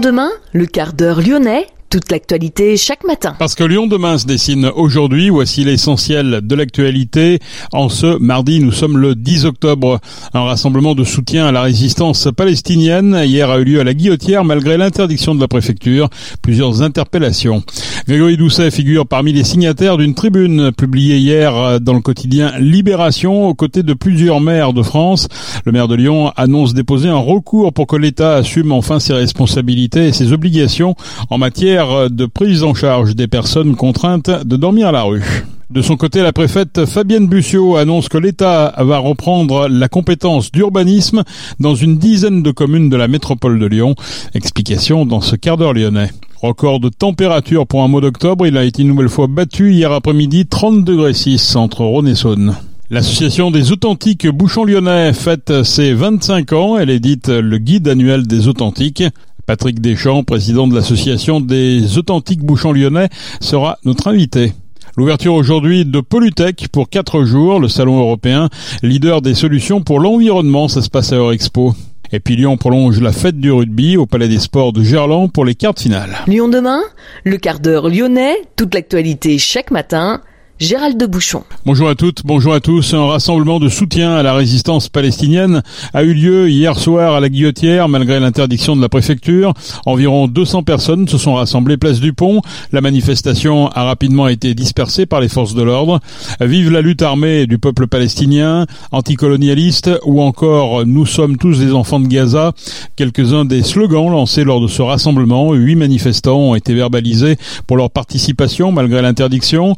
Lyon demain, le quart d'heure lyonnais, toute l'actualité chaque matin. Parce que Lyon demain se dessine aujourd'hui, voici l'essentiel de l'actualité. En ce mardi, nous sommes le 10 octobre. Un rassemblement de soutien à la résistance palestinienne hier a eu lieu à la Guillotière malgré l'interdiction de la préfecture. Plusieurs interpellations. Grégory Doucet figure parmi les signataires d'une tribune publiée hier dans le quotidien Libération aux côtés de plusieurs maires de France. Le maire de Lyon annonce déposer un recours pour que l'État assume enfin ses responsabilités et ses obligations en matière de prise en charge des personnes contraintes de dormir à la rue. De son côté, la préfète Fabienne Bussiot annonce que l'État va reprendre la compétence d'urbanisme dans une dizaine de communes de la métropole de Lyon. Explication dans ce quart d'heure lyonnais. Record de température pour un mois d'octobre, il a été une nouvelle fois battu hier après-midi 30 degrés 6 entre Rhône et Saône. L'association des authentiques bouchons lyonnais fête ses 25 ans. Elle édite le guide annuel des authentiques. Patrick Deschamps, président de l'association des authentiques bouchons lyonnais, sera notre invité. L'ouverture aujourd'hui de Polytech pour quatre jours, le salon européen, leader des solutions pour l'environnement, ça se passe à Eurexpo. Et puis Lyon prolonge la fête du rugby au Palais des Sports de Gerland pour les quarts finales. Lyon demain, le quart d'heure lyonnais, toute l'actualité chaque matin Gérald de Bouchon. Bonjour à toutes, bonjour à tous. Un rassemblement de soutien à la résistance palestinienne a eu lieu hier soir à la Guillotière malgré l'interdiction de la préfecture. Environ 200 personnes se sont rassemblées place du pont. La manifestation a rapidement été dispersée par les forces de l'ordre. Vive la lutte armée du peuple palestinien, anticolonialiste ou encore nous sommes tous des enfants de Gaza. Quelques-uns des slogans lancés lors de ce rassemblement. Huit manifestants ont été verbalisés pour leur participation malgré l'interdiction.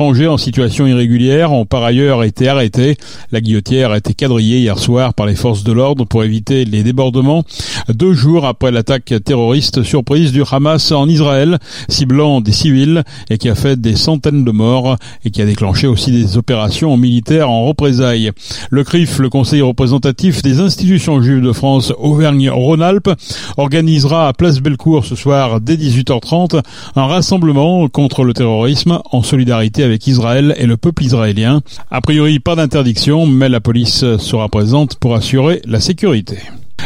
Étrangers en situation irrégulière ont par ailleurs été arrêtés. La guillotière a été quadrillée hier soir par les forces de l'ordre pour éviter les débordements. Deux jours après l'attaque terroriste surprise du Hamas en Israël, ciblant des civils et qui a fait des centaines de morts et qui a déclenché aussi des opérations militaires en représailles. Le CRIF, le Conseil représentatif des institutions juives de France Auvergne-Rhône-Alpes, organisera à Place Bellecour ce soir dès 18h30 un rassemblement contre le terrorisme en solidarité avec Israël et le peuple israélien. A priori, pas d'interdiction, mais la police sera présente pour assurer la sécurité.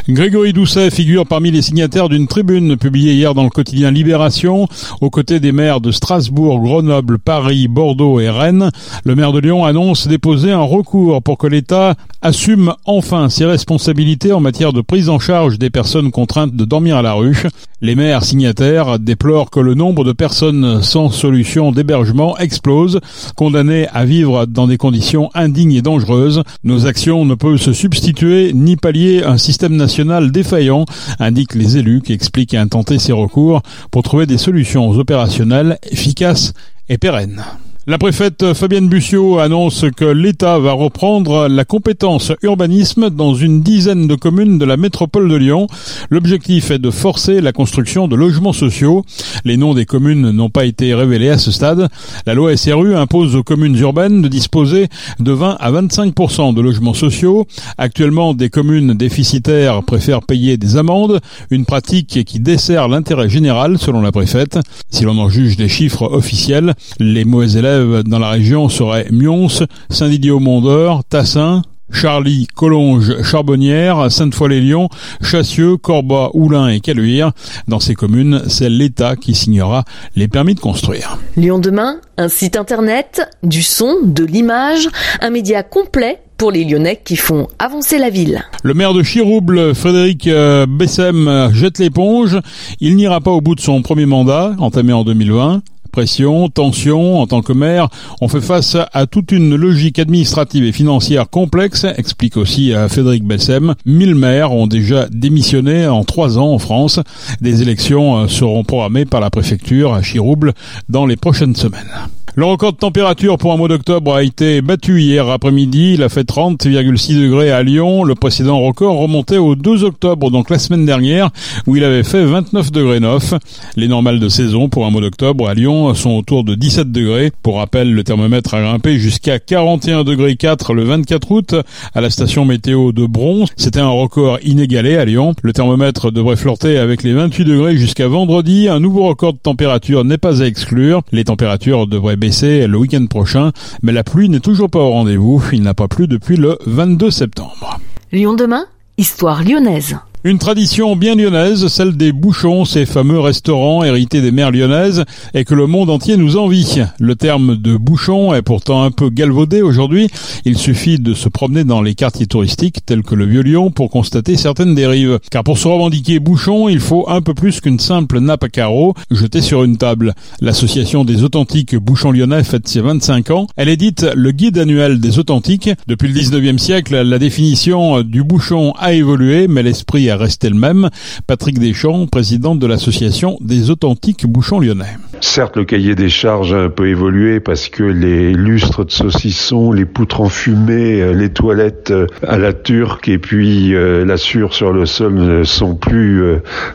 Grégory Doucet figure parmi les signataires d'une tribune publiée hier dans le quotidien Libération, aux côtés des maires de Strasbourg, Grenoble, Paris, Bordeaux et Rennes. Le maire de Lyon annonce déposer un recours pour que l'État assume enfin ses responsabilités en matière de prise en charge des personnes contraintes de dormir à la rue. Les maires signataires déplorent que le nombre de personnes sans solution d'hébergement explose, condamnées à vivre dans des conditions indignes et dangereuses. Nos actions ne peuvent se substituer ni pallier un système national défaillant, indiquent les élus qui expliquent intenter ces recours pour trouver des solutions opérationnelles efficaces et pérennes. La préfète Fabienne Bussiot annonce que l'État va reprendre la compétence urbanisme dans une dizaine de communes de la métropole de Lyon. L'objectif est de forcer la construction de logements sociaux. Les noms des communes n'ont pas été révélés à ce stade. La loi SRU impose aux communes urbaines de disposer de 20 à 25% de logements sociaux. Actuellement, des communes déficitaires préfèrent payer des amendes, une pratique qui dessert l'intérêt général selon la préfète. Si l'on en juge des chiffres officiels, les mauvais élèves dans la région seraient Mions, Saint-Didier-au-Mondeur, Tassin, Charlie, Collonges, Charbonnière, Sainte-Foy-les-Lyons, Chassieux, Corba, Oulin et Caluire. Dans ces communes, c'est l'État qui signera les permis de construire. Lyon demain, un site internet, du son, de l'image, un média complet pour les Lyonnais qui font avancer la ville. Le maire de Chirouble, Frédéric euh, Bessem, jette l'éponge. Il n'ira pas au bout de son premier mandat, entamé en 2020 pression, tension. En tant que maire, on fait face à toute une logique administrative et financière complexe, explique aussi euh, Frédéric Bessem. 1000 maires ont déjà démissionné en trois ans en France. Des élections euh, seront programmées par la préfecture à Chirouble dans les prochaines semaines. Le record de température pour un mois d'octobre a été battu hier après-midi. Il a fait 30,6 degrés à Lyon. Le précédent record remontait au 2 octobre, donc la semaine dernière, où il avait fait 29 degrés 9. Les normales de saison pour un mois d'octobre à Lyon sont autour de 17 degrés. Pour rappel, le thermomètre a grimpé jusqu'à 41 degrés 4 le 24 août à la station météo de Bron. C'était un record inégalé à Lyon. Le thermomètre devrait flirter avec les 28 degrés jusqu'à vendredi. Un nouveau record de température n'est pas à exclure. Les températures devraient le week-end prochain, mais la pluie n'est toujours pas au rendez-vous. Il n'a pas plu depuis le 22 septembre. Lyon demain, histoire lyonnaise. Une tradition bien lyonnaise, celle des bouchons, ces fameux restaurants hérités des mers lyonnaises et que le monde entier nous envie. Le terme de bouchon est pourtant un peu galvaudé aujourd'hui. Il suffit de se promener dans les quartiers touristiques tels que le Vieux-Lyon pour constater certaines dérives. Car pour se revendiquer bouchon, il faut un peu plus qu'une simple nappe à carreaux jetée sur une table. L'association des authentiques bouchons lyonnais fête ses 25 ans. Elle édite le guide annuel des authentiques. Depuis le 19e siècle, la définition du bouchon a évolué, mais l'esprit a rester le même. Patrick Deschamps, président de l'association des authentiques bouchons lyonnais. Certes, le cahier des charges a un peu évolué parce que les lustres de saucisson, les poutres enfumées, euh, les toilettes euh, à la turque et puis euh, la sur le sol ne sont plus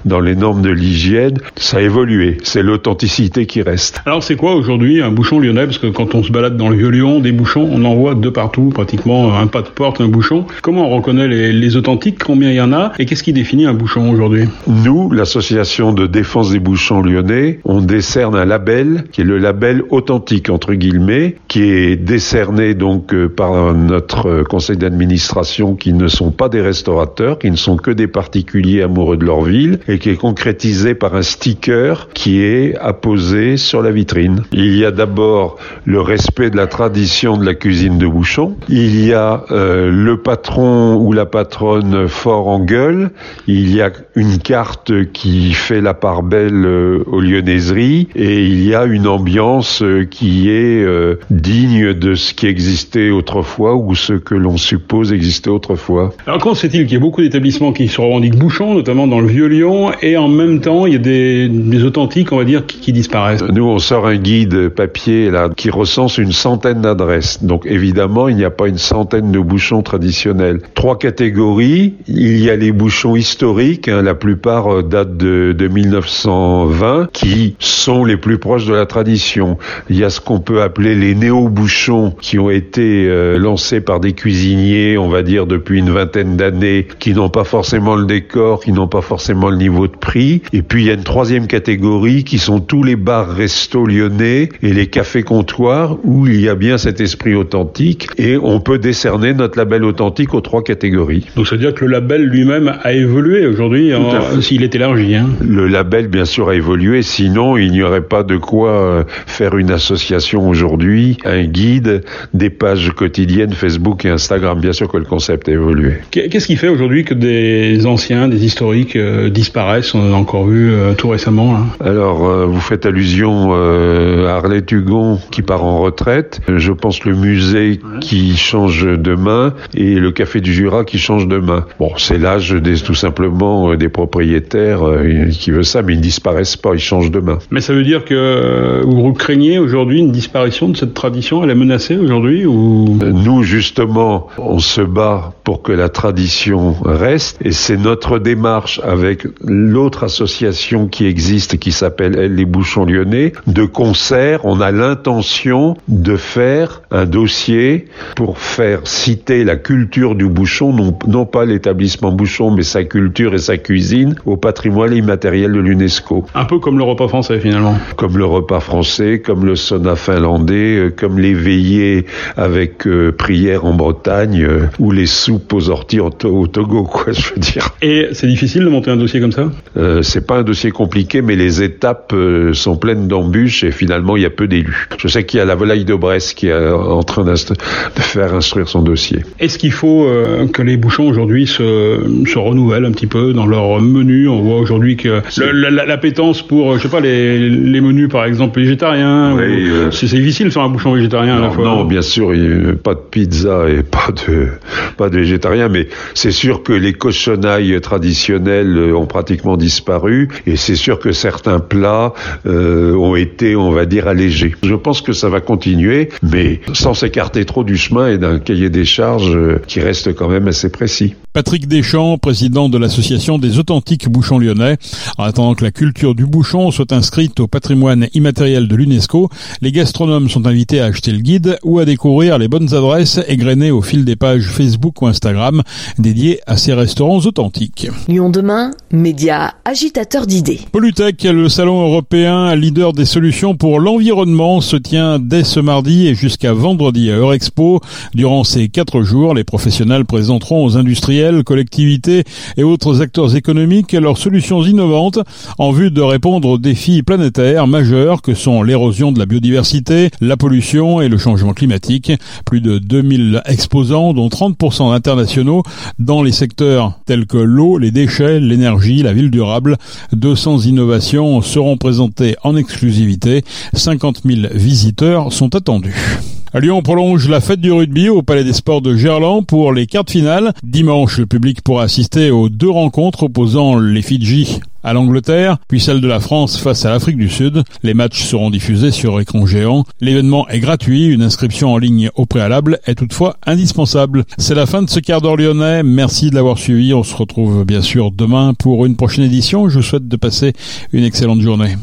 dans les normes de l'hygiène. Ça a évolué. C'est l'authenticité qui reste. Alors c'est quoi aujourd'hui un bouchon lyonnais? Parce que quand on se balade dans le Vieux-Lyon, des bouchons, on en voit de partout, pratiquement un pas de porte, un bouchon. Comment on reconnaît les, les authentiques? Combien il y en a? Et qu'est-ce qui définit un bouchon aujourd'hui Nous, l'association de défense des bouchons lyonnais, on décerne un label qui est le label authentique entre guillemets, qui est décerné donc euh, par notre euh, conseil d'administration qui ne sont pas des restaurateurs, qui ne sont que des particuliers amoureux de leur ville et qui est concrétisé par un sticker qui est apposé sur la vitrine. Il y a d'abord le respect de la tradition de la cuisine de bouchon. Il y a euh, le patron ou la patronne fort en gueule. Il y a une carte qui fait la part belle euh, aux lyonnaiseries et il y a une ambiance euh, qui est euh, digne de ce qui existait autrefois ou ce que l'on suppose existait autrefois. Alors comment c'est-il qu'il y a beaucoup d'établissements qui se revendiquent bouchons, notamment dans le Vieux-Lyon, et en même temps il y a des, authentiques, on va dire, qui, disparaissent? Nous on sort un guide papier là qui recense une centaine d'adresses. Donc évidemment il n'y a pas une centaine de bouchons traditionnels. Trois catégories. Il y a les bouchons historiques, hein, la plupart euh, datent de, de 1920, qui sont les plus proches de la tradition. Il y a ce qu'on peut appeler les néo-bouchons qui ont été euh, lancés par des cuisiniers, on va dire depuis une vingtaine d'années, qui n'ont pas forcément le décor, qui n'ont pas forcément le niveau de prix. Et puis il y a une troisième catégorie qui sont tous les bars restos lyonnais et les cafés comptoirs où il y a bien cet esprit authentique et on peut décerner notre label authentique aux trois catégories. Donc ça veut dire que le label lui-même a évolué aujourd'hui s'il est élargi. Hein. Le label bien sûr a évolué, sinon il n'y aurait pas de quoi euh, faire une association aujourd'hui, un guide, des pages quotidiennes Facebook et Instagram. Bien sûr que le concept a évolué. Qu'est-ce qui fait aujourd'hui que des anciens, des historiques euh, disparaissent? On a encore vu euh, tout récemment. Alors, vous faites allusion à Harley Tugon qui part en retraite. Je pense le musée qui change de main et le Café du Jura qui change de main. Bon, c'est l'âge tout simplement des propriétaires qui veut ça, mais ils ne disparaissent pas, ils changent de main. Mais ça veut dire que vous craignez aujourd'hui une disparition de cette tradition Elle est menacée aujourd'hui ou? Nous, justement, on se bat pour que la tradition reste et c'est notre démarche avec l'autre association qui existe qui s'appelle Elle les Bouchons Lyonnais de concert. On a l'intention de faire un dossier pour faire citer la culture du bouchon, non, non pas l'établissement bouchon, mais sa culture et sa cuisine au patrimoine immatériel de l'UNESCO. Un peu comme le repas français finalement. Comme le repas français, comme le sauna finlandais, euh, comme les veillées avec euh, prière en Bretagne euh, ou les soupes aux orties au, Togo, quoi, je veux dire. Et c'est difficile de monter un dossier comme ça? Euh, C'est pas un dossier compliqué, mais les étapes sont pleines d'embûches et finalement il y a peu d'élus. Je sais qu'il y a la volaille de Brest qui est en train de faire instruire son dossier. Est-ce qu'il faut que les bouchons aujourd'hui se, se renouvellent un petit peu dans leur menu On voit aujourd'hui que l'appétence pour, je sais pas, les, les menus par exemple végétariens, euh, c'est difficile de faire un bouchon végétarien à la fois. Non, bien sûr, il pas de pizza et pas de pas de végétarien, mais c'est sûr que les cochonailles traditionnelles euh, ont pratiquement disparu et c'est sûr que certains plats euh, ont été, on va dire, allégés. Je pense que ça va continuer, mais sans s'écarter trop du chemin et d'un cahier des charges qui reste quand même assez précis. Patrick Deschamps, président de l'association des authentiques bouchons lyonnais. En attendant que la culture du bouchon soit inscrite au patrimoine immatériel de l'UNESCO, les gastronomes sont invités à acheter le guide ou à découvrir les bonnes adresses égrenées au fil des pages Facebook ou Instagram dédiées à ces restaurants authentiques. Lyon demain, média agitateur d'idées. Polytech, le salon européen leader des solutions pour l'environnement, se tient dès ce mardi et jusqu'à vendredi à Eurexpo. Durant ces quatre jours, les professionnels présenteront aux industriels collectivités et autres acteurs économiques leurs solutions innovantes en vue de répondre aux défis planétaires majeurs que sont l'érosion de la biodiversité, la pollution et le changement climatique. Plus de 2000 exposants, dont 30% internationaux, dans les secteurs tels que l'eau, les déchets, l'énergie, la ville durable. 200 innovations seront présentées en exclusivité. 50 000 visiteurs sont attendus. À Lyon, on prolonge la fête du rugby au Palais des Sports de Gerland pour les quarts de finale. Dimanche, le public pourra assister aux deux rencontres opposant les Fidji à l'Angleterre, puis celle de la France face à l'Afrique du Sud. Les matchs seront diffusés sur écran géant. L'événement est gratuit, une inscription en ligne au préalable est toutefois indispensable. C'est la fin de ce quart d'heure. Merci de l'avoir suivi. On se retrouve bien sûr demain pour une prochaine édition. Je vous souhaite de passer une excellente journée.